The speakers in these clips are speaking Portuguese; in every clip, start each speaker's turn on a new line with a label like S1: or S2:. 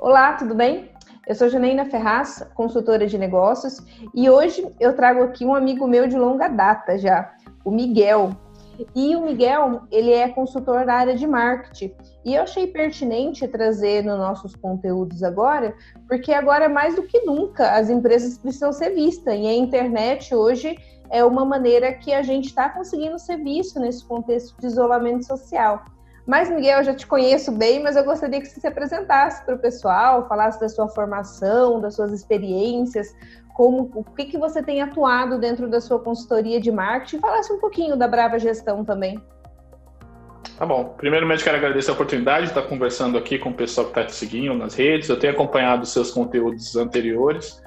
S1: Olá, tudo bem? Eu sou Janaína Ferraz, consultora de negócios, e hoje eu trago aqui um amigo meu de longa data já, o Miguel. E o Miguel, ele é consultor da área de marketing. E eu achei pertinente trazer nos nossos conteúdos agora, porque agora mais do que nunca as empresas precisam ser vistas. E a internet hoje é uma maneira que a gente está conseguindo ser visto nesse contexto de isolamento social. Mas, Miguel, eu já te conheço bem, mas eu gostaria que você se apresentasse para o pessoal, falasse da sua formação, das suas experiências, como o que, que você tem atuado dentro da sua consultoria de marketing, falasse um pouquinho da Brava Gestão também.
S2: Tá bom. Primeiramente, quero agradecer a oportunidade de estar conversando aqui com o pessoal que está te seguindo nas redes. Eu tenho acompanhado seus conteúdos anteriores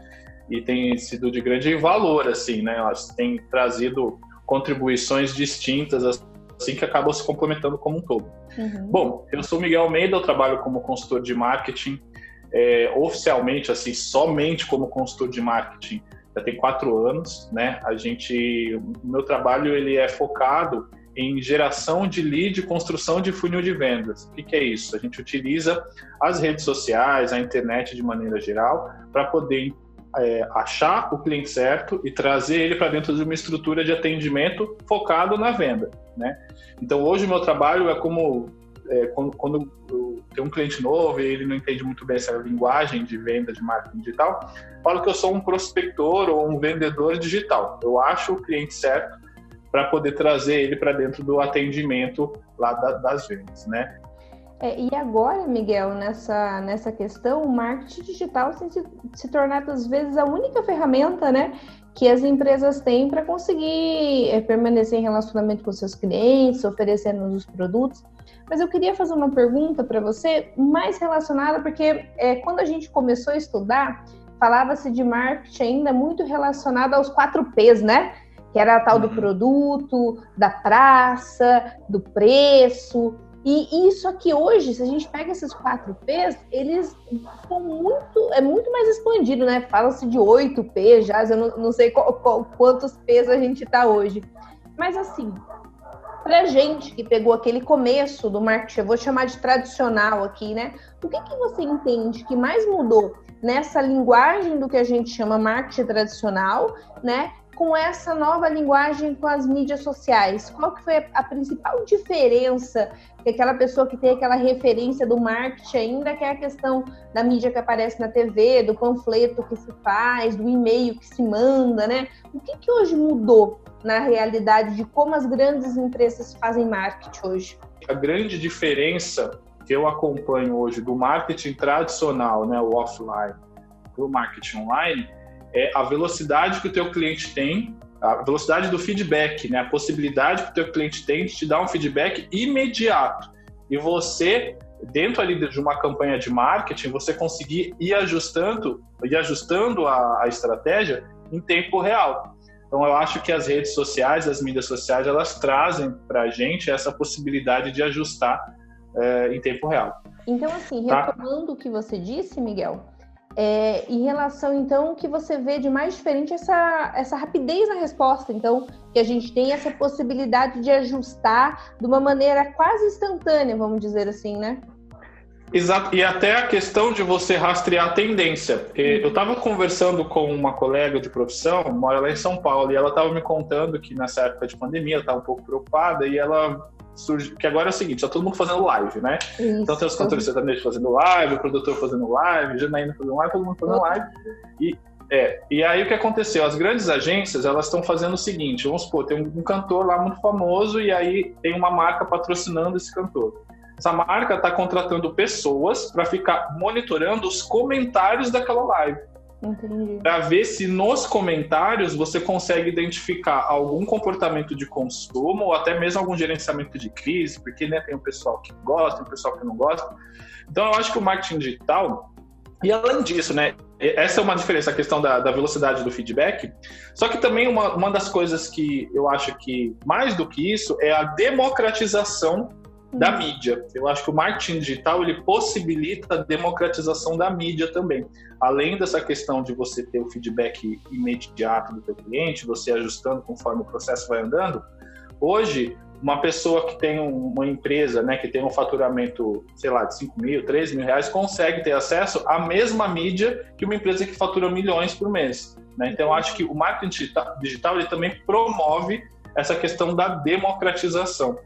S2: e tem sido de grande valor, assim, né? Elas têm trazido contribuições distintas assim que acabam se complementando como um todo. Uhum. Bom, eu sou Miguel Almeida, eu trabalho como consultor de marketing, é, oficialmente, assim, somente como consultor de marketing, já tem quatro anos, né? A gente, o meu trabalho ele é focado em geração de lead, construção de funil de vendas. O que, que é isso? A gente utiliza as redes sociais, a internet de maneira geral, para poder é, achar o cliente certo e trazer ele para dentro de uma estrutura de atendimento focado na venda, né? Então hoje o meu trabalho é como é, quando, quando tem um cliente novo e ele não entende muito bem essa linguagem de venda de marketing digital, falo que eu sou um prospector ou um vendedor digital. Eu acho o cliente certo para poder trazer ele para dentro do atendimento lá da, das vendas, né?
S1: É, e agora, Miguel, nessa, nessa questão, o marketing digital tem se, se tornado, às vezes, a única ferramenta né, que as empresas têm para conseguir é, permanecer em relacionamento com seus clientes, oferecendo os produtos. Mas eu queria fazer uma pergunta para você, mais relacionada, porque é, quando a gente começou a estudar, falava-se de marketing ainda muito relacionado aos quatro P's, né? Que era a tal do uhum. produto, da praça, do preço. E isso aqui hoje, se a gente pega esses quatro P's, eles são muito, é muito mais expandido, né? Fala-se de oito P's já, eu não, não sei qual, qual, quantos P's a gente está hoje. Mas assim, pra gente que pegou aquele começo do marketing, eu vou chamar de tradicional aqui, né? O que, que você entende que mais mudou nessa linguagem do que a gente chama marketing tradicional, né? Com essa nova linguagem com as mídias sociais? Qual que foi a principal diferença que aquela pessoa que tem aquela referência do marketing ainda, que é a questão da mídia que aparece na TV, do panfleto que se faz, do e-mail que se manda, né? O que, que hoje mudou na realidade de como as grandes empresas fazem marketing hoje?
S2: A grande diferença que eu acompanho hoje do marketing tradicional, né, o offline, para o marketing online, é a velocidade que o teu cliente tem, a velocidade do feedback, né? A possibilidade que o teu cliente tem de te dar um feedback imediato. E você, dentro ali de uma campanha de marketing, você conseguir ir ajustando, ir ajustando a, a estratégia em tempo real. Então, eu acho que as redes sociais, as mídias sociais, elas trazem para a gente essa possibilidade de ajustar é, em tempo real.
S1: Então, assim, tá? retomando tá? o que você disse, Miguel, é, em relação, então, que você vê de mais diferente essa, essa rapidez na resposta, então, que a gente tem essa possibilidade de ajustar de uma maneira quase instantânea, vamos dizer assim, né?
S2: Exato, e até a questão de você rastrear a tendência. Eu estava conversando com uma colega de profissão, mora lá em São Paulo, e ela estava me contando que nessa época de pandemia ela estava um pouco preocupada e ela surge. Que agora é o seguinte: está todo mundo fazendo live, né? Isso. Então tem os cantores sertanejos fazendo live, o produtor fazendo live, Janaína fazendo live, todo mundo fazendo live. E, é, e aí o que aconteceu? As grandes agências elas estão fazendo o seguinte: vamos supor, tem um, um cantor lá muito famoso e aí tem uma marca patrocinando esse cantor. Essa marca está contratando pessoas para ficar monitorando os comentários daquela live. Para ver se nos comentários você consegue identificar algum comportamento de consumo ou até mesmo algum gerenciamento de crise, porque né, tem o pessoal que gosta, tem o pessoal que não gosta. Então eu acho que o marketing digital, e além disso, né, essa é uma diferença, a questão da, da velocidade do feedback. Só que também uma, uma das coisas que eu acho que mais do que isso é a democratização da mídia. Eu acho que o marketing digital ele possibilita a democratização da mídia também. Além dessa questão de você ter o feedback imediato do teu cliente, você ajustando conforme o processo vai andando, hoje uma pessoa que tem uma empresa, né, que tem um faturamento, sei lá, de 5 mil, 3 mil reais, consegue ter acesso à mesma mídia que uma empresa que fatura milhões por mês. Né? Então, acho que o marketing digital ele também promove essa questão da democratização.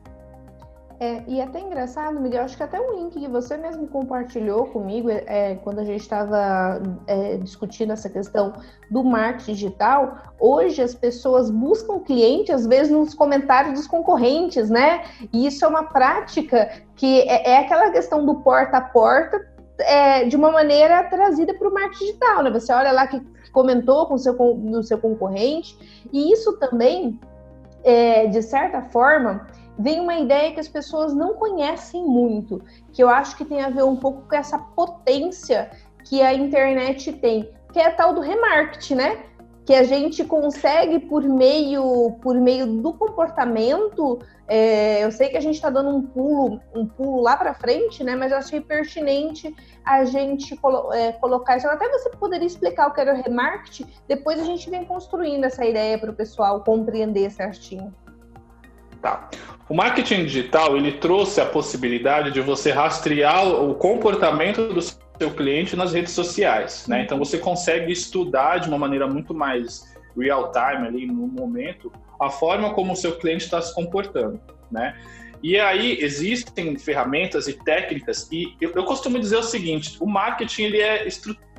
S1: É, e é até engraçado, Miguel, acho que até um link que você mesmo compartilhou comigo é, quando a gente estava é, discutindo essa questão do marketing digital. Hoje as pessoas buscam cliente, às vezes, nos comentários dos concorrentes, né? E isso é uma prática que é, é aquela questão do porta a porta, é, de uma maneira trazida para o marketing digital, né? Você olha lá que comentou com seu, no seu concorrente, e isso também, é, de certa forma, vem uma ideia que as pessoas não conhecem muito, que eu acho que tem a ver um pouco com essa potência que a internet tem, que é a tal do remarketing, né? Que a gente consegue por meio por meio do comportamento. É, eu sei que a gente está dando um pulo um pulo lá para frente, né? Mas eu achei pertinente a gente colo é, colocar isso. Até você poderia explicar o que era o remarketing. Depois a gente vem construindo essa ideia para o pessoal compreender certinho.
S2: Tá. O marketing digital ele trouxe a possibilidade de você rastrear o comportamento do seu cliente nas redes sociais, né? Então você consegue estudar de uma maneira muito mais real time ali no momento a forma como o seu cliente está se comportando, né? E aí existem ferramentas e técnicas e eu, eu costumo dizer o seguinte: o marketing ele é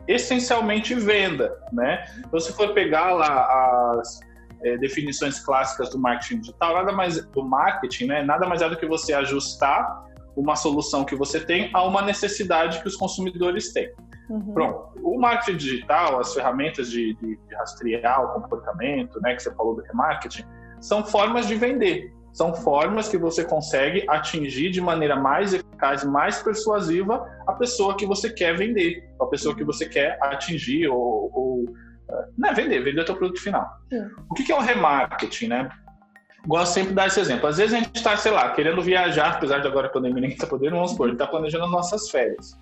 S2: essencialmente venda, né? Então, se for pegar lá as é, definições clássicas do marketing digital, nada mais do marketing, né? Nada mais é do que você ajustar uma solução que você tem a uma necessidade que os consumidores têm. Uhum. Pronto. O marketing digital, as ferramentas de, de, de, rastrear o comportamento, né, que você falou do remarketing, são formas de vender. São formas que você consegue atingir de maneira mais eficaz, mais persuasiva a pessoa que você quer vender, a pessoa que você quer atingir ou, ou não é vender, vender o teu produto final. Sim. O que é o remarketing, né? Gosto sempre de dar esse exemplo. Às vezes a gente está, sei lá, querendo viajar, apesar de agora a pandemia ninguém está podendo, vamos supor, a gente está planejando nossas férias.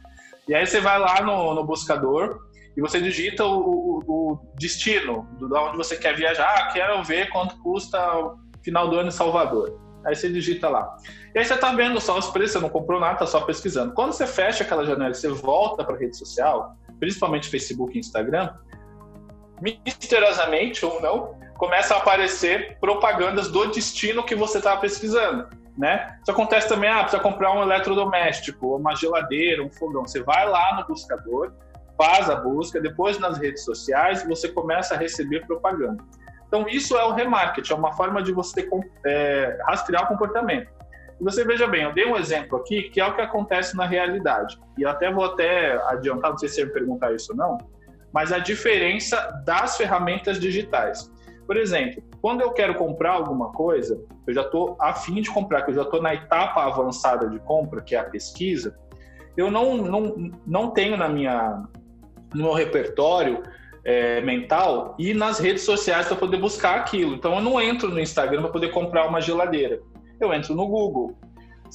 S2: E aí você vai lá no, no buscador e você digita o, o, o destino, do, onde você quer viajar. Ah, quero ver quanto custa o final do ano em Salvador. Aí você digita lá. E aí você está vendo só os preços, você não comprou nada, está só pesquisando. Quando você fecha aquela janela e você volta para a rede social, principalmente Facebook e Instagram, misteriosamente ou não, começa a aparecer propagandas do destino que você estava pesquisando. Né? Isso acontece também, ah, precisa comprar um eletrodoméstico, uma geladeira, um fogão. Você vai lá no buscador, faz a busca, depois nas redes sociais você começa a receber propaganda. Então isso é o remarketing, é uma forma de você é, rastrear o comportamento. E você veja bem, eu dei um exemplo aqui que é o que acontece na realidade. E até vou até adiantar, não sei se você me perguntar isso ou não, mas a diferença das ferramentas digitais. Por exemplo, quando eu quero comprar alguma coisa, eu já estou afim de comprar, que eu já estou na etapa avançada de compra, que é a pesquisa, eu não, não, não tenho na minha, no meu repertório é, mental e nas redes sociais para poder buscar aquilo. Então eu não entro no Instagram para poder comprar uma geladeira. Eu entro no Google.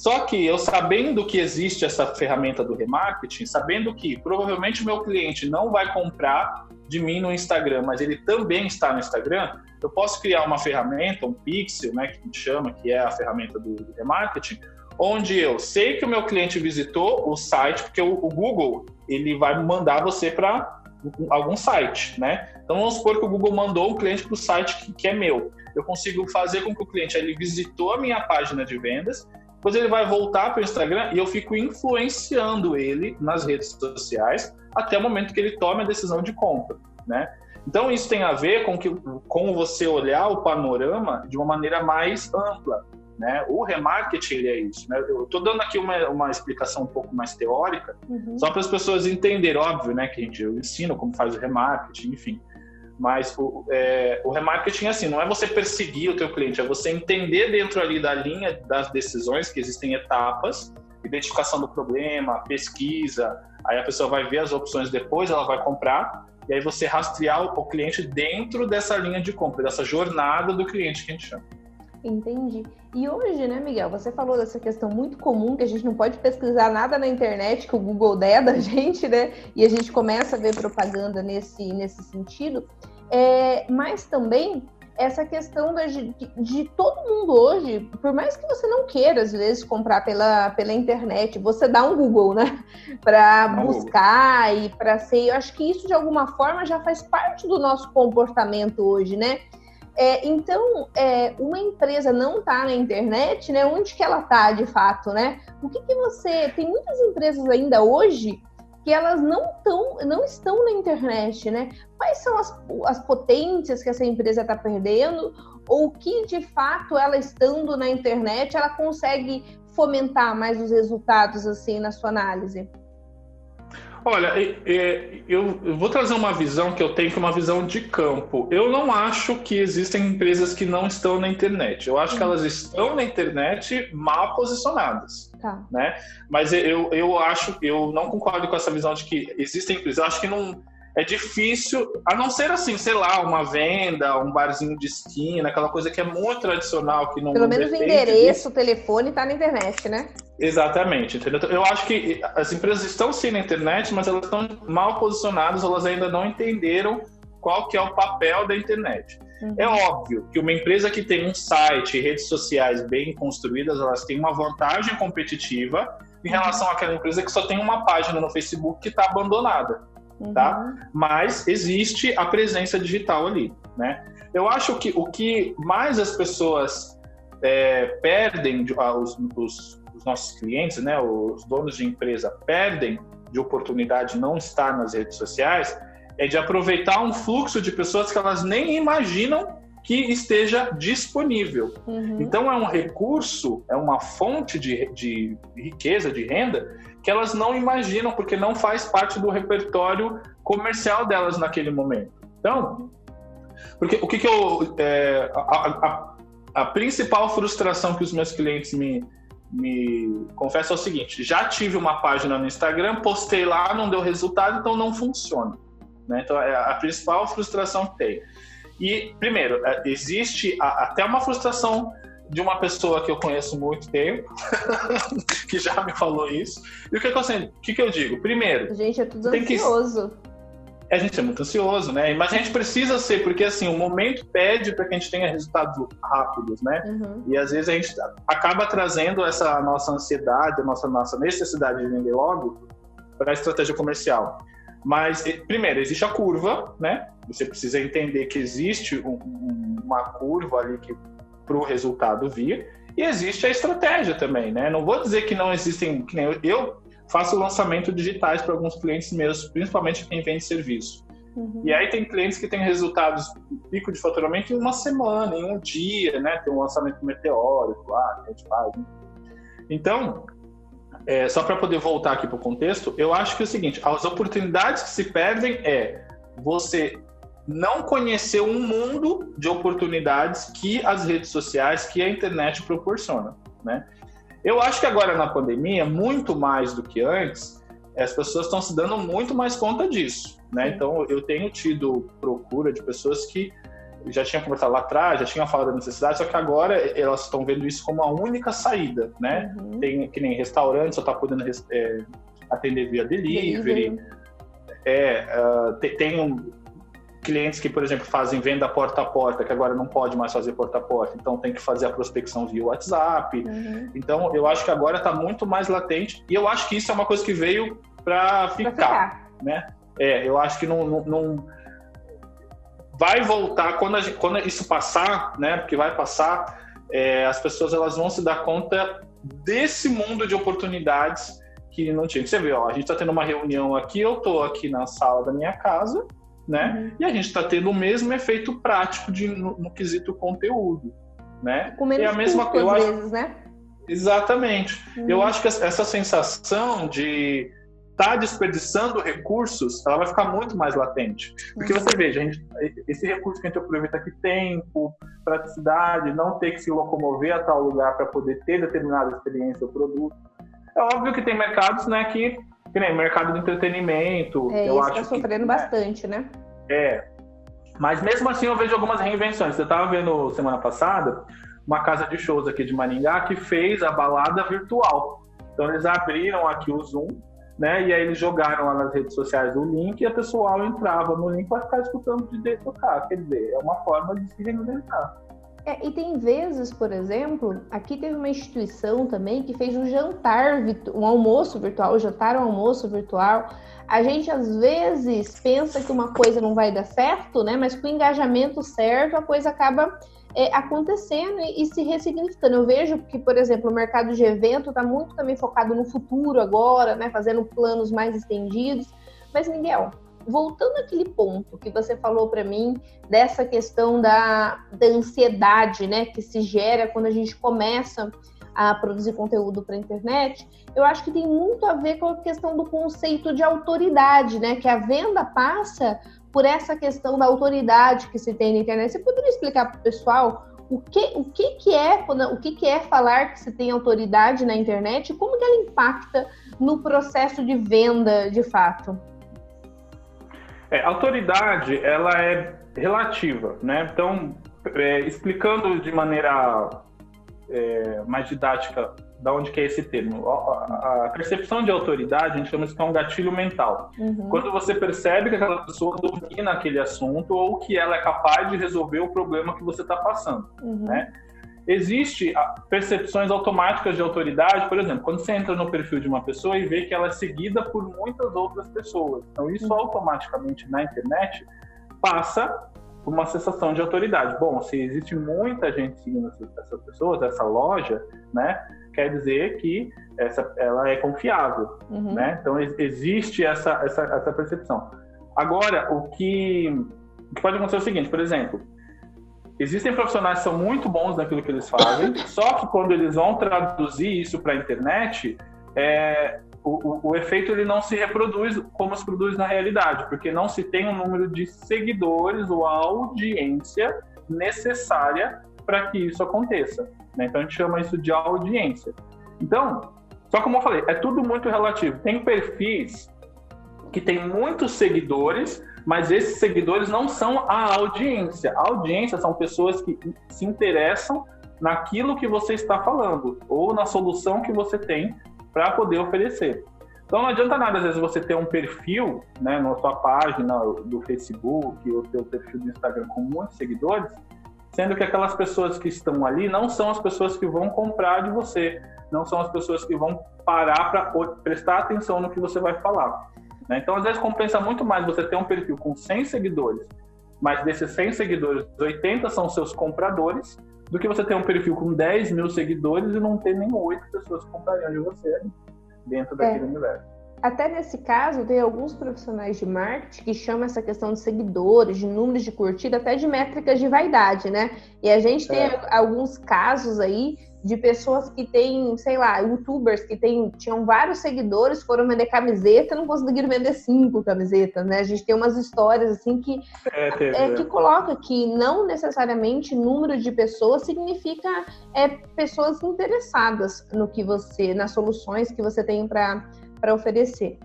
S2: Só que eu sabendo que existe essa ferramenta do remarketing, sabendo que provavelmente o meu cliente não vai comprar de mim no Instagram, mas ele também está no Instagram, eu posso criar uma ferramenta, um pixel, né, que a gente chama, que é a ferramenta do, remarketing, onde eu sei que o meu cliente visitou o site, porque o, o Google ele vai mandar você para algum site, né? Então vamos supor que o Google mandou um cliente para o site que, que, é meu. Eu consigo fazer com que o cliente ele visitou a minha página de vendas depois ele vai voltar para o Instagram e eu fico influenciando ele nas redes sociais até o momento que ele tome a decisão de compra, né? Então isso tem a ver com que com você olhar o panorama de uma maneira mais ampla, né? O remarketing ele é isso, né? Eu estou dando aqui uma, uma explicação um pouco mais teórica, uhum. só para as pessoas entenderem, óbvio, né? Que a gente eu ensino como faz o remarketing, enfim. Mas o, é, o remarketing, assim, não é você perseguir o teu cliente, é você entender dentro ali da linha das decisões, que existem etapas, identificação do problema, pesquisa, aí a pessoa vai ver as opções depois, ela vai comprar, e aí você rastrear o cliente dentro dessa linha de compra, dessa jornada do cliente que a gente chama.
S1: Entendi. E hoje, né, Miguel, você falou dessa questão muito comum que a gente não pode pesquisar nada na internet que o Google der da gente, né? E a gente começa a ver propaganda nesse, nesse sentido. É, mas também essa questão de, de, todo mundo hoje, por mais que você não queira, às vezes, comprar pela, pela internet, você dá um Google, né? Para buscar e para ser. Eu acho que isso, de alguma forma, já faz parte do nosso comportamento hoje, né? É, então, é, uma empresa não está na internet, né? Onde que ela está de fato, né? O que, que você. Tem muitas empresas ainda hoje que elas não, tão, não estão na internet, né? Quais são as, as potências que essa empresa está perdendo? Ou que, de fato, ela estando na internet, ela consegue fomentar mais os resultados, assim, na sua análise?
S2: Olha, eu vou trazer uma visão que eu tenho, que é uma visão de campo. Eu não acho que existem empresas que não estão na internet. Eu acho que uhum. elas estão na internet mal posicionadas. Tá. Né? Mas eu, eu acho, eu não concordo com essa visão de que existem empresas. Eu acho que não é difícil, a não ser assim, sei lá, uma venda, um barzinho de esquina, aquela coisa que é muito tradicional, que não
S1: Pelo menos o endereço, o telefone está na internet, né?
S2: Exatamente, entendeu? Então, eu acho que as empresas estão sim na internet, mas elas estão mal posicionadas, elas ainda não entenderam qual que é o papel da internet. Uhum. É óbvio que uma empresa que tem um site e redes sociais bem construídas, elas têm uma vantagem competitiva em uhum. relação àquela empresa que só tem uma página no Facebook que está abandonada uhum. tá? Mas existe a presença digital ali, né? Eu acho que o que mais as pessoas é, perdem, os, os, os, nossos clientes, né, os donos de empresa perdem de oportunidade não estar nas redes sociais, é de aproveitar um fluxo de pessoas que elas nem imaginam que esteja disponível. Uhum. Então é um recurso, é uma fonte de, de riqueza, de renda, que elas não imaginam, porque não faz parte do repertório comercial delas naquele momento. Então, porque o que, que eu. É, a, a, a, principal frustração que os meus clientes me, me confessam é o seguinte: já tive uma página no Instagram, postei lá, não deu resultado, então não funciona. Né? Então, é a principal frustração que tem. E, primeiro, é, existe até uma frustração de uma pessoa que eu conheço muito tempo, que já me falou isso. E o que, eu, o que, que eu digo? Primeiro.
S1: Gente, é tudo ansioso.
S2: Que... A gente é muito ansioso, né? Mas a gente precisa ser, porque assim, o momento pede para que a gente tenha resultados rápidos, né? Uhum. E às vezes a gente acaba trazendo essa nossa ansiedade, a nossa, nossa necessidade de vender logo para a estratégia comercial. Mas, primeiro, existe a curva, né? Você precisa entender que existe um, uma curva ali que para o resultado vir. E existe a estratégia também, né? Não vou dizer que não existem, que eu, eu faço lançamento digitais para alguns clientes meus, principalmente quem vende serviço. Uhum. E aí tem clientes que têm resultados pico de faturamento em uma semana, em um dia, né? Tem um lançamento meteórico lá, que a gente faz. Então, é, só para poder voltar aqui para o contexto, eu acho que é o seguinte: as oportunidades que se perdem é você não conheceu um mundo de oportunidades que as redes sociais, que a internet proporciona, né? Eu acho que agora na pandemia, muito mais do que antes, as pessoas estão se dando muito mais conta disso, né? Então, eu tenho tido procura de pessoas que já tinham conversado lá atrás, já tinham falado da necessidade, só que agora elas estão vendo isso como a única saída, né? Uhum. Tem que nem restaurante, só está podendo é, atender via delivery. É, uh, tem, tem um, clientes que, por exemplo, fazem venda porta a porta, que agora não pode mais fazer porta a porta, então tem que fazer a prospecção via WhatsApp. Uhum. Então, eu acho que agora está muito mais latente e eu acho que isso é uma coisa que veio para ficar, ficar, né? É, eu acho que não, não, não... vai voltar quando, gente, quando, isso passar, né? Porque vai passar, é, as pessoas elas vão se dar conta desse mundo de oportunidades que não tinha. Você vê, ó, a gente está tendo uma reunião aqui, eu estou aqui na sala da minha casa né? Uhum. E a gente está tendo o mesmo efeito prático de, no, no quesito conteúdo, né?
S1: Com menos
S2: é a mesma
S1: coisa, às vezes, né?
S2: Exatamente. Uhum. Eu acho que essa sensação de estar tá desperdiçando recursos, ela vai ficar muito mais latente. Porque uhum. você veja, gente, esse recurso que a gente aproveita aqui, tempo, praticidade, não ter que se locomover a tal lugar para poder ter determinada experiência ou produto. É óbvio que tem mercados, né, que que nem mercado do entretenimento.
S1: É, eu tá acho tá sofrendo que, bastante, né?
S2: É. Mas mesmo assim eu vejo algumas reinvenções. Eu estava vendo semana passada uma casa de shows aqui de Maringá que fez a balada virtual. Então eles abriram aqui o Zoom né? E aí eles jogaram lá nas redes sociais o link e a pessoal entrava no link para ficar escutando de tocar. Quer dizer, é uma forma de se reinventar.
S1: É, e tem vezes, por exemplo, aqui teve uma instituição também que fez um jantar, um almoço virtual, um jantar um almoço virtual. A gente às vezes pensa que uma coisa não vai dar certo, né? Mas com o engajamento certo, a coisa acaba é, acontecendo e, e, se ressignificando. Eu vejo que, por exemplo, o mercado de evento está muito também focado no futuro agora, né? Fazendo planos mais estendidos. Mas, Miguel, voltando àquele ponto que você falou para mim dessa questão da, da ansiedade, né, que se gera quando a gente começa a produzir conteúdo para a internet, eu acho que tem muito a ver com a questão do conceito de autoridade, né, que a venda passa por essa questão da autoridade que se tem na internet. Você poderia explicar para o pessoal o que, o que, que é o que, que é falar que se tem autoridade na internet e como que ela impacta no processo de venda de fato?
S2: É, autoridade, ela é relativa, né? Então, é, explicando de maneira é, mais didática da onde que é esse termo. A, percepção de autoridade, a gente chama isso que é um gatilho mental. Uhum. Quando você percebe que aquela pessoa domina aquele assunto ou que ela é capaz de resolver o problema que você está passando, uhum. né? Existe percepções automáticas de autoridade, por exemplo, quando você entra no perfil de uma pessoa e vê que ela é seguida por muitas outras pessoas. Então, isso uhum. automaticamente na internet passa por uma sensação de autoridade. Bom, se existe muita gente seguindo essas pessoas, essa loja, né, quer dizer que essa, ela é confiável, uhum. né? Então existe essa, essa, essa percepção. Agora, o que, o que pode acontecer é o seguinte, por exemplo, Existem profissionais que são muito bons naquilo que eles fazem, só que quando eles vão traduzir isso para a internet, é, o, o, o, efeito ele não se reproduz como se produz na realidade, porque não se tem um número de seguidores ou audiência necessária para que isso aconteça. Né? Então a gente chama isso de audiência. Então, só como eu falei, é tudo muito relativo. Tem perfis que têm muitos seguidores, mas esses seguidores não são a audiência. A audiência são pessoas que se interessam naquilo que você está falando ou na solução que você tem para poder oferecer. Então não adianta nada, às vezes, você ter um perfil né, na sua página do Facebook ou seu perfil do Instagram com muitos seguidores, sendo que aquelas pessoas que estão ali não são as pessoas que vão comprar de você, não são as pessoas que vão parar para prestar atenção no que você vai falar. Né? Então, às vezes, compensa muito mais você ter um perfil com 100 seguidores, mas desses 100 seguidores, 80 são seus compradores, do que você ter um perfil com 10 mil seguidores e não ter nem 8 pessoas que comprariam de você dentro é. daquele universo.
S1: Até nesse caso, tem alguns profissionais de marketing que chamam essa questão de seguidores, de números de curtida, até de métricas de vaidade, né? E a gente tem é. alguns casos aí de pessoas que têm, sei lá, youtubers que tem, tinham vários seguidores, foram vender camiseta e não conseguiram vender cinco camisetas, né? A gente tem umas histórias assim que, é, é, que coloca que não necessariamente número de pessoas significa é, pessoas interessadas no que você, nas soluções que você tem para oferecer.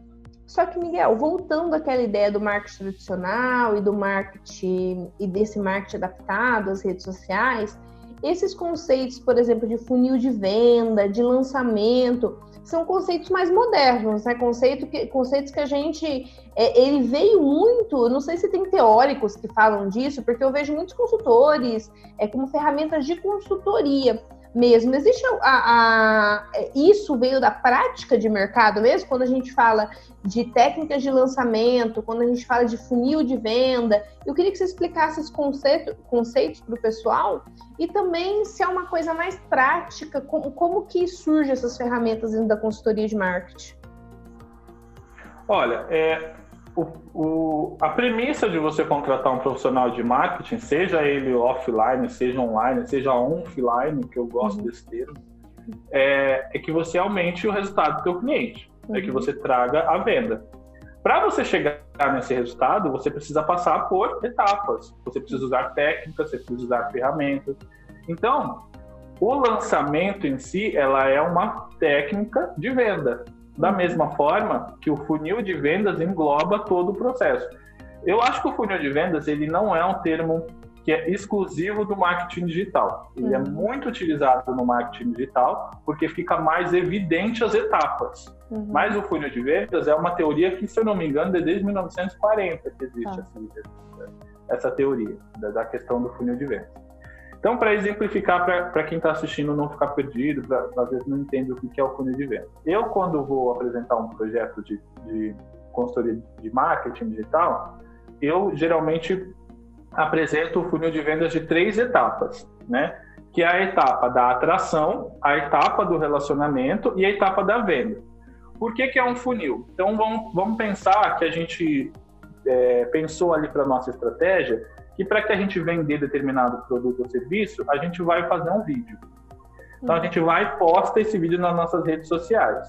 S1: Só que, Miguel, voltando àquela ideia do marketing tradicional e do marketing e desse marketing adaptado às redes sociais, esses conceitos, por exemplo, de funil de venda, de lançamento, são conceitos mais modernos, né? Conceito que, conceitos que a gente. É, ele veio muito, não sei se tem teóricos que falam disso, porque eu vejo muitos consultores é, como ferramentas de consultoria mesmo. Existe a, a, isso veio da prática de mercado mesmo, quando a gente fala de técnicas de lançamento, quando a gente fala de funil de venda. Eu queria que você explicasse esses conceito, conceitos para o pessoal e também se é uma coisa mais prática, como, como que surgem essas ferramentas dentro da consultoria de marketing.
S2: Olha, é, o, o, a premissa de você contratar um profissional de marketing, seja ele offline, seja online, seja offline, que eu gosto uhum. desse termo, é, é, que você aumente o resultado do seu cliente, uhum. é que uhum. você traga a venda. Para você chegar nesse resultado, você precisa passar por etapas. Você precisa usar técnicas, você precisa usar ferramentas. Então, o lançamento em si, ela é uma técnica de venda da mesma forma que o funil de vendas engloba todo o processo. Eu acho que o funil de vendas ele não é um termo que é exclusivo do marketing digital. Ele é uhum. é muito utilizado no marketing digital porque fica mais evidente as etapas. Uhum. Mas o funil de vendas é uma teoria que, se eu não me engano, é desde 1940 que existe ah. essa, essa teoria da, da questão do funil de vendas. Então, para exemplificar, para quem está assistindo não ficar perdido, às vezes não entende o que é o funil de venda. Eu, quando vou apresentar um projeto de, de consultoria de marketing digital, eu geralmente apresento o funil de vendas de três etapas, né? Que é a etapa da atração, a etapa do relacionamento e a etapa da venda. Por que, que é um funil? Então, vamos, vamos pensar que a gente é, pensou ali para nossa estratégia que para que a gente vender determinado produto ou serviço, a gente vai fazer um vídeo. Então a gente vai e posta esse vídeo nas nossas redes sociais.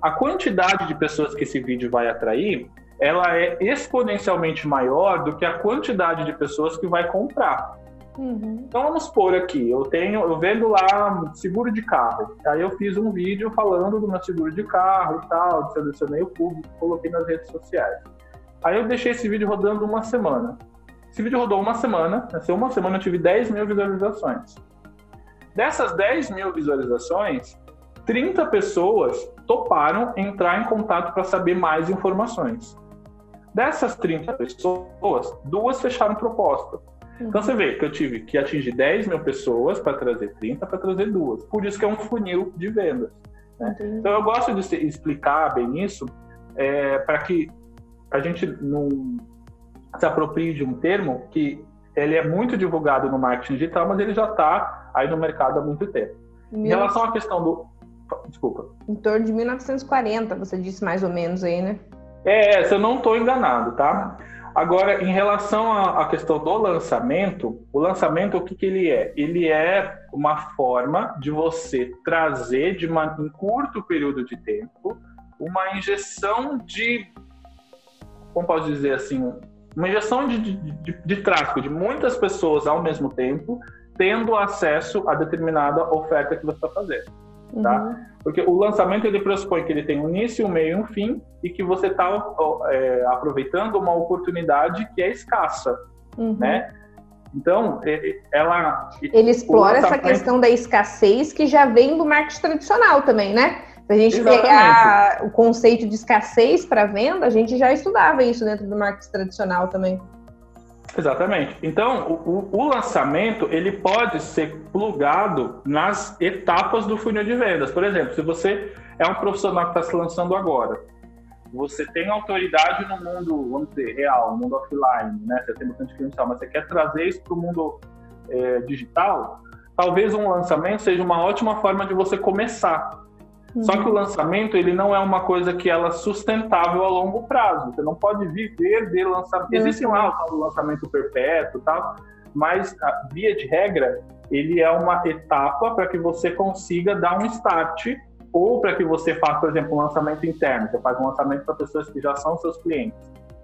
S2: A quantidade de pessoas que esse vídeo vai atrair, ela é exponencialmente maior do que a quantidade de pessoas que vai comprar. Uhum. Então vamos supor aqui, eu tenho, eu vendo lá seguro de carro. Aí eu fiz um vídeo falando do meu seguro de carro e tal, selecionei o público, coloquei nas redes sociais. Aí eu deixei esse vídeo rodando uma semana. Esse vídeo rodou uma semana, nessa uma semana eu tive 10 mil visualizações. Dessas 10 mil visualizações, 30 pessoas toparam entrar em contato para saber mais informações. Dessas 30 pessoas, duas fecharam proposta. Então você vê que eu tive que atingir 10 mil pessoas para trazer 30 para trazer duas. Por isso que é um funil de vendas. Né? Então eu gosto de explicar bem isso é, para que a gente não se aproprie de um termo que ele é muito divulgado no marketing digital, mas ele já está aí no mercado há muito tempo. Em relação à questão do. Desculpa.
S1: Em torno de 1940, você disse mais ou menos aí, né?
S2: É, se eu não estou enganado, tá? Agora, em relação à questão do lançamento, o lançamento, o que, que ele é? Ele é uma forma de você trazer, de uma, em curto período de tempo, uma injeção de, como posso dizer assim, uma injeção de, de, de, tráfego de muitas pessoas ao mesmo tempo, tendo acesso a determinada oferta que você está fazendo. Tá? Uhum. Porque o lançamento ele pressupõe que ele tem um início, um meio e um fim, e que você está é, aproveitando uma oportunidade que é escassa, uhum. né? Então, ela.
S1: Ele explora essa questão da escassez que já vem do marketing tradicional também, né? Se a gente Exatamente. pegar o conceito de escassez para venda, a gente já estudava isso dentro do marketing tradicional também.
S2: Exatamente. Então, o, o, lançamento ele pode ser plugado nas etapas do funil de vendas. Por exemplo, se você é um profissional que está se lançando agora, você tem autoridade no mundo, vamos dizer, real, no mundo offline, né? Você tem bastante cliente, mas você quer trazer isso para o mundo é, digital, talvez um lançamento seja uma ótima forma de você começar. Só que o uhum. lançamento ele não é uma coisa que ela é sustentável a longo prazo. Você não pode viver de lançamento. Uhum. Existe lá o lançamento perpétuo, tal, mas a via de regra ele é uma etapa para que você consiga dar um start ou para que você faça, por exemplo, um lançamento interno. Você faz um lançamento para pessoas que já são seus clientes,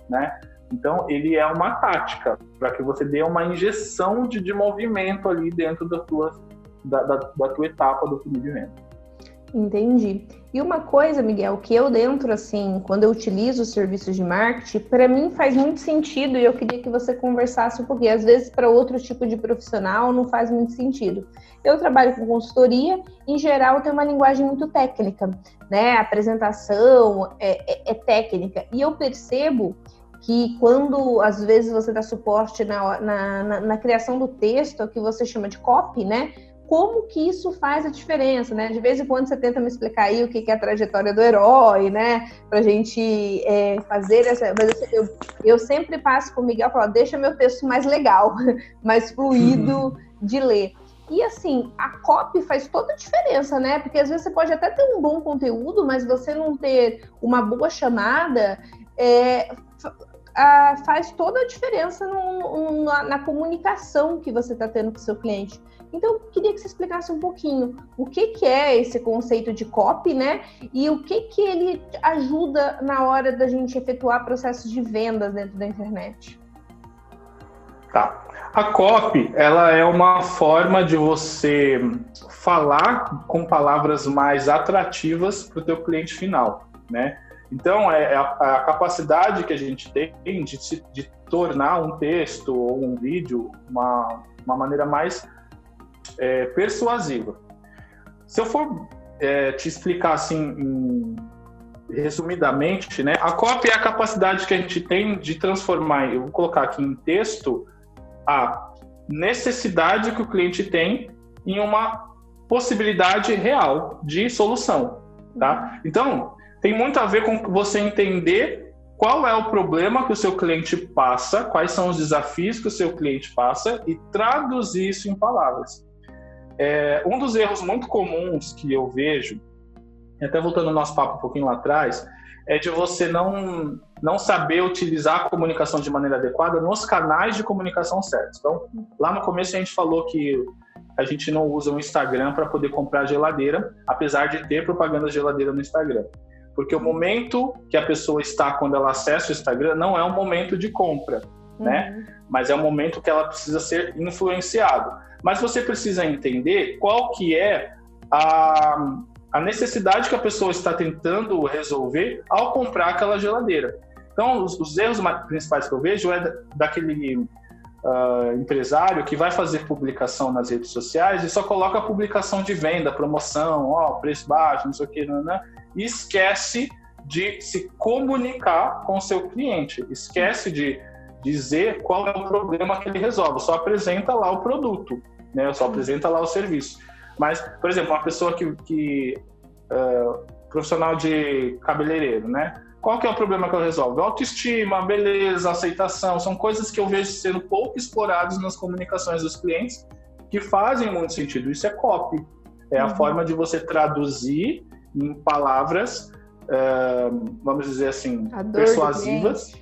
S2: né? Então, ele é uma tática para que você dê uma injeção de, de movimento ali dentro da tua, da, da, da tua etapa do funil de venda.
S1: Entendi. E uma coisa, Miguel, que eu dentro, assim, quando eu utilizo os serviços de marketing, para mim faz muito sentido e eu queria que você conversasse um pouquinho. Às vezes, para outro tipo de profissional, não faz muito sentido. Eu trabalho com consultoria, em geral, tem uma linguagem muito técnica, né? A apresentação é, é, é técnica. E eu percebo que quando às vezes você dá suporte na, na, na, na criação do texto, que você chama de copy, né? Como que isso faz a diferença, né? De vez em quando você tenta me explicar aí o que é a trajetória do herói, né? Pra gente é, fazer essa. Mas eu, eu sempre passo com o Miguel e falo, deixa meu texto mais legal, mais fluido de ler. E assim, a copy faz toda a diferença, né? Porque às vezes você pode até ter um bom conteúdo, mas você não ter uma boa chamada, é, a, faz toda a diferença no, no, na, na, comunicação que você está tendo com o seu cliente. Então, eu queria que você explicasse um pouquinho o que, que é esse conceito de copy, né? E o que, que ele ajuda na hora da gente efetuar processos de vendas dentro da internet.
S2: Tá. A copy, ela é uma forma de você falar com palavras mais atrativas para o teu cliente final, né? Então, é, é a, a capacidade que a gente tem de, de tornar um texto ou um vídeo uma, uma maneira mais é, persuasiva. Se eu for é, te explicar assim, em, resumidamente, né, a cópia é a capacidade que a gente tem de transformar, eu vou colocar aqui em texto, a necessidade que o cliente tem em uma possibilidade real de solução, tá? Então, tem muito a ver com você entender qual é o problema que o seu cliente passa, quais são os desafios que o seu cliente passa e traduzir isso em palavras. É, um dos erros muito comuns que eu vejo, até voltando ao nosso papo um pouquinho lá atrás, é de você não, não saber utilizar a comunicação de maneira adequada nos canais de comunicação certos. Então, lá no começo a gente falou que a gente não usa o Instagram para poder comprar geladeira, apesar de ter propaganda de geladeira no Instagram. Porque o momento que a pessoa está quando ela acessa o Instagram não é um momento de compra, né? uhum. né? Mas é um momento que ela precisa ser influenciado. Mas você precisa entender qual que é a, a necessidade que a pessoa está tentando resolver ao comprar aquela geladeira. Então, os, os erros principais que eu vejo é daquele uh, empresário que vai fazer publicação nas redes sociais e só coloca a publicação de venda, promoção, ó, preço baixo, não sei o que, né? e esquece de se comunicar com o seu cliente, esquece de dizer qual é o problema que ele resolve, só apresenta lá o produto, né? Só apresenta lá o serviço. Mas, por exemplo, uma pessoa que, que uh, profissional de cabeleireiro, né? Qual que é o problema que ela resolve? Autoestima, beleza, aceitação, são coisas que eu vejo sendo pouco exploradas nas comunicações dos clientes que fazem muito sentido. Isso é copy. É a uhum. forma de você traduzir em palavras, uh, vamos dizer assim, persuasivas.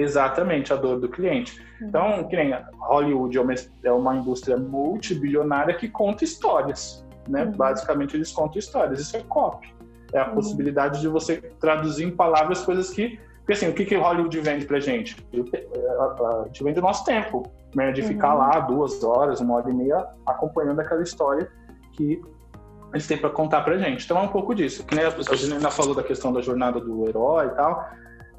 S2: Exatamente, a dor do cliente. Uhum. Então, que nem Hollywood é uma, é uma indústria multibilionária que conta histórias, né? Uhum. Basicamente, eles contam histórias. Isso é copy. É a uhum. possibilidade de você traduzir em palavras coisas que... Porque, assim, o que, que Hollywood vende pra gente? A gente vende o nosso tempo, né? De ficar uhum. lá duas horas, uma hora e meia, acompanhando aquela história que eles têm para contar para gente. Então é um pouco disso. Que nem a Janina falou da questão da jornada do herói e tal.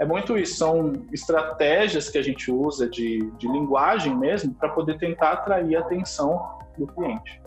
S2: É muito isso, são estratégias que a gente usa de, de linguagem mesmo para poder tentar atrair a atenção do cliente.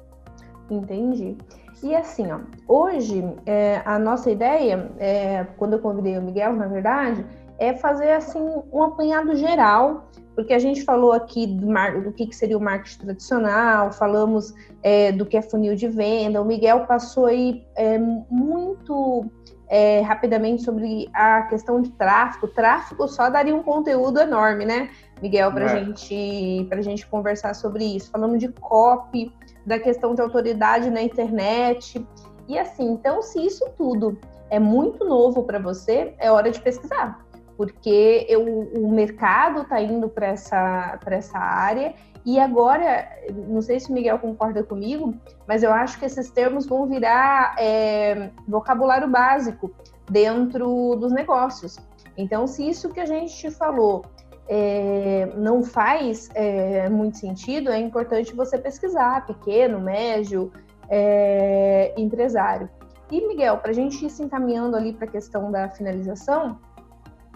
S1: Entendi. E assim, ó, hoje é, a nossa ideia, é, quando eu convidei o Miguel, na verdade, é fazer assim um apanhado geral porque a gente falou aqui do, do que, que, seria o marketing tradicional, falamos é, do que é funil de venda, o Miguel passou aí é, muito é, rapidamente sobre a questão de tráfego. Tráfego só daria um conteúdo enorme, né, Miguel, para é. gente, a gente conversar sobre isso. Falamos de copy, da questão de autoridade na internet. E assim, então, se isso tudo é muito novo para você, é hora de pesquisar porque eu, o mercado está indo para essa, essa área e agora, não sei se o Miguel concorda comigo, mas eu acho que esses termos vão virar é, vocabulário básico dentro dos negócios. Então, se isso que a gente falou é, não faz é, muito sentido, é importante você pesquisar, pequeno, médio, é, empresário. E, Miguel, para a gente ir se encaminhando ali para a questão da finalização,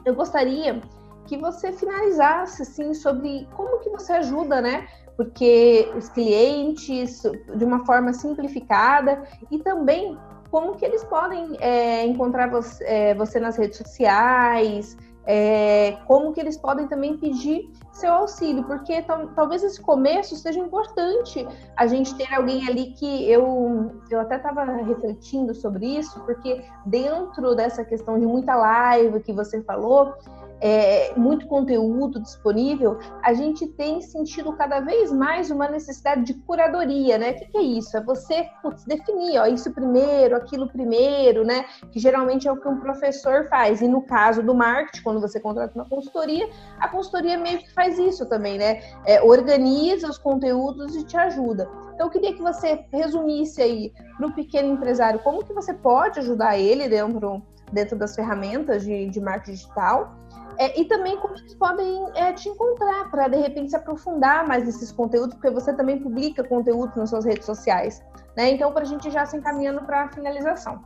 S1: eu gostaria que você finalizasse assim sobre como que você ajuda, né? Porque os clientes de uma forma simplificada e também como que eles podem é, encontrar você, é, você, nas redes sociais, é, como que eles podem também pedir seu auxílio, porque talvez esse começo seja importante a gente ter alguém ali que eu, eu até estava refletindo sobre isso, porque dentro dessa questão de muita live que você falou, é, muito conteúdo disponível, a gente tem sentido cada vez mais uma necessidade de curadoria, né? O que, que é isso? É você putz, definir, ó, isso primeiro, aquilo primeiro, né? Que geralmente é o que um professor faz. E no caso do marketing, quando você contrata uma consultoria, a consultoria meio que faz isso também, né? É, organiza os conteúdos e te ajuda. Então, eu queria que você resumisse aí para o pequeno empresário como que você pode ajudar ele dentro, dentro das ferramentas de, de marketing digital é, e também como eles podem é, te encontrar para de repente se aprofundar mais nesses conteúdos, porque você também publica conteúdo nas suas redes sociais. Né? Então, para a gente já se encaminhando para a finalização.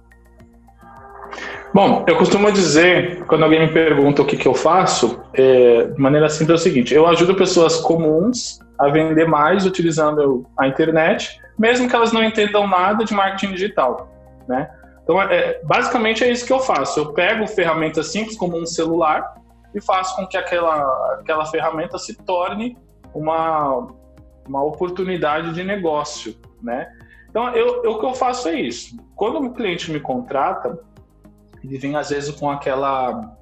S2: Bom, eu costumo dizer, quando alguém me pergunta o que, que eu faço, é, de maneira simples é o seguinte: eu ajudo pessoas comuns a vender mais utilizando a internet, mesmo que elas não entendam nada de marketing digital, né? Então, é, basicamente é isso que eu faço. Eu pego ferramentas simples como um celular e faço com que aquela, aquela ferramenta se torne uma, uma oportunidade de negócio, né? Então, eu, eu, o que eu faço é isso. Quando o cliente me contrata, ele vem às vezes com aquela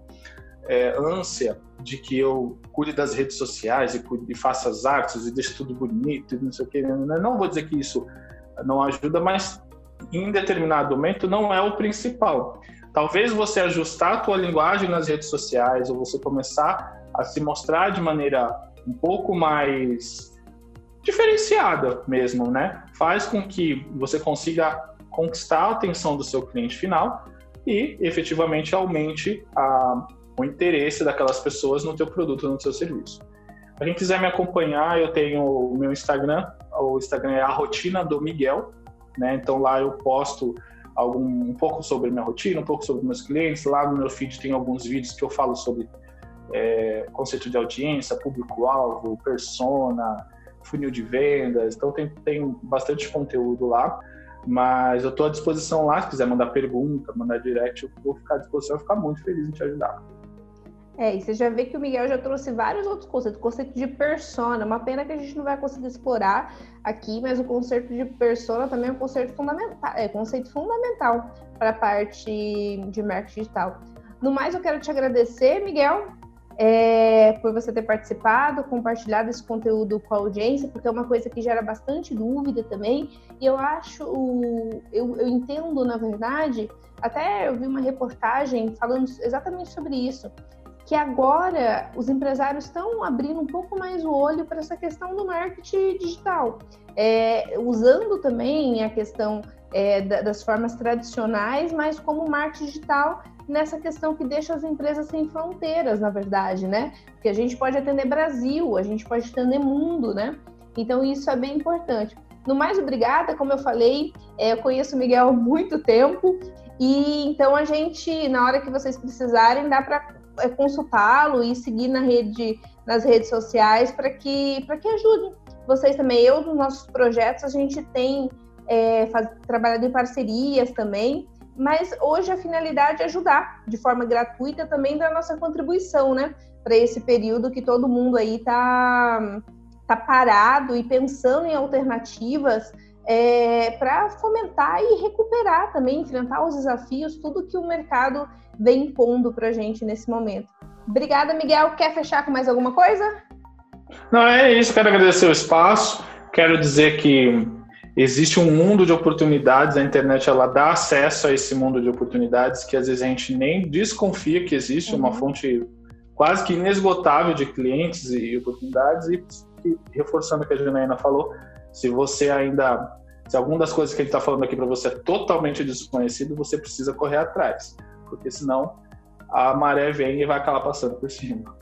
S2: é, ânsia de que eu cuide das redes sociais e, e faça as artes e deixe tudo bonito e não sei o que. Não vou dizer que isso não ajuda, mas em determinado momento não é o principal. Talvez você ajustar a tua linguagem nas redes sociais ou você começar a se mostrar de maneira um pouco mais diferenciada mesmo, né? Faz com que você consiga conquistar a atenção do seu cliente final e efetivamente aumente a, o interesse daquelas pessoas no teu produto, no teu serviço. Para quem quiser me acompanhar, eu tenho o meu Instagram, o Instagram é a rotina do Miguel, né? Então lá eu posto algum, um pouco sobre minha rotina, um pouco sobre meus clientes. Lá no meu feed tem alguns vídeos que eu falo sobre é, conceito de audiência, público-alvo, persona, funil de vendas. Então tem, tem bastante conteúdo lá. Mas eu estou à disposição lá, se quiser mandar pergunta, mandar direct, eu vou ficar à disposição, eu vou ficar muito feliz em te ajudar.
S1: É, e você já vê que o Miguel já trouxe vários outros conceitos, conceito de persona, uma pena que a gente não vai conseguir explorar aqui, mas o conceito de persona também é um conceito fundamental, é conceito fundamental para a parte de marketing digital. No mais, eu quero te agradecer, Miguel, é, por você ter participado, compartilhado esse conteúdo com a audiência, porque é uma coisa que gera bastante dúvida também. E eu acho, eu, eu entendo, na verdade, até eu vi uma reportagem falando exatamente sobre isso, que agora os empresários estão abrindo um pouco mais o olho para essa questão do marketing digital, é, usando também a questão é, das formas tradicionais, mas como marketing digital nessa questão que deixa as empresas sem fronteiras, na verdade, né? Porque a gente pode atender Brasil, a gente pode atender mundo, né? Então isso é bem importante. No mais, obrigada, como eu falei, é, eu conheço o Miguel há muito tempo e então a gente, na hora que vocês precisarem, dá para consultá-lo e seguir na rede, nas redes sociais para que, que ajude vocês também. Eu, nos nossos projetos, a gente tem é, faz, trabalhado em parcerias também mas hoje a finalidade é ajudar de forma gratuita também da nossa contribuição, né? Para esse período que todo mundo aí tá, tá parado e pensando em alternativas é, para fomentar e recuperar também, enfrentar os desafios, tudo que o mercado vem impondo para a gente nesse momento. Obrigada, Miguel. Quer fechar com mais alguma coisa?
S2: Não, é isso. Quero agradecer o espaço. Quero dizer que existe um mundo de oportunidades, a internet ela dá acesso a esse mundo de oportunidades que às vezes a gente nem desconfia que existe, uhum. uma fonte quase que inesgotável de clientes e oportunidades e, reforçando o que a Janaína falou, se você ainda se alguma das coisas que a gente está falando aqui para você é totalmente desconhecido, você precisa correr atrás, porque senão a maré vem e vai acabar passando por cima.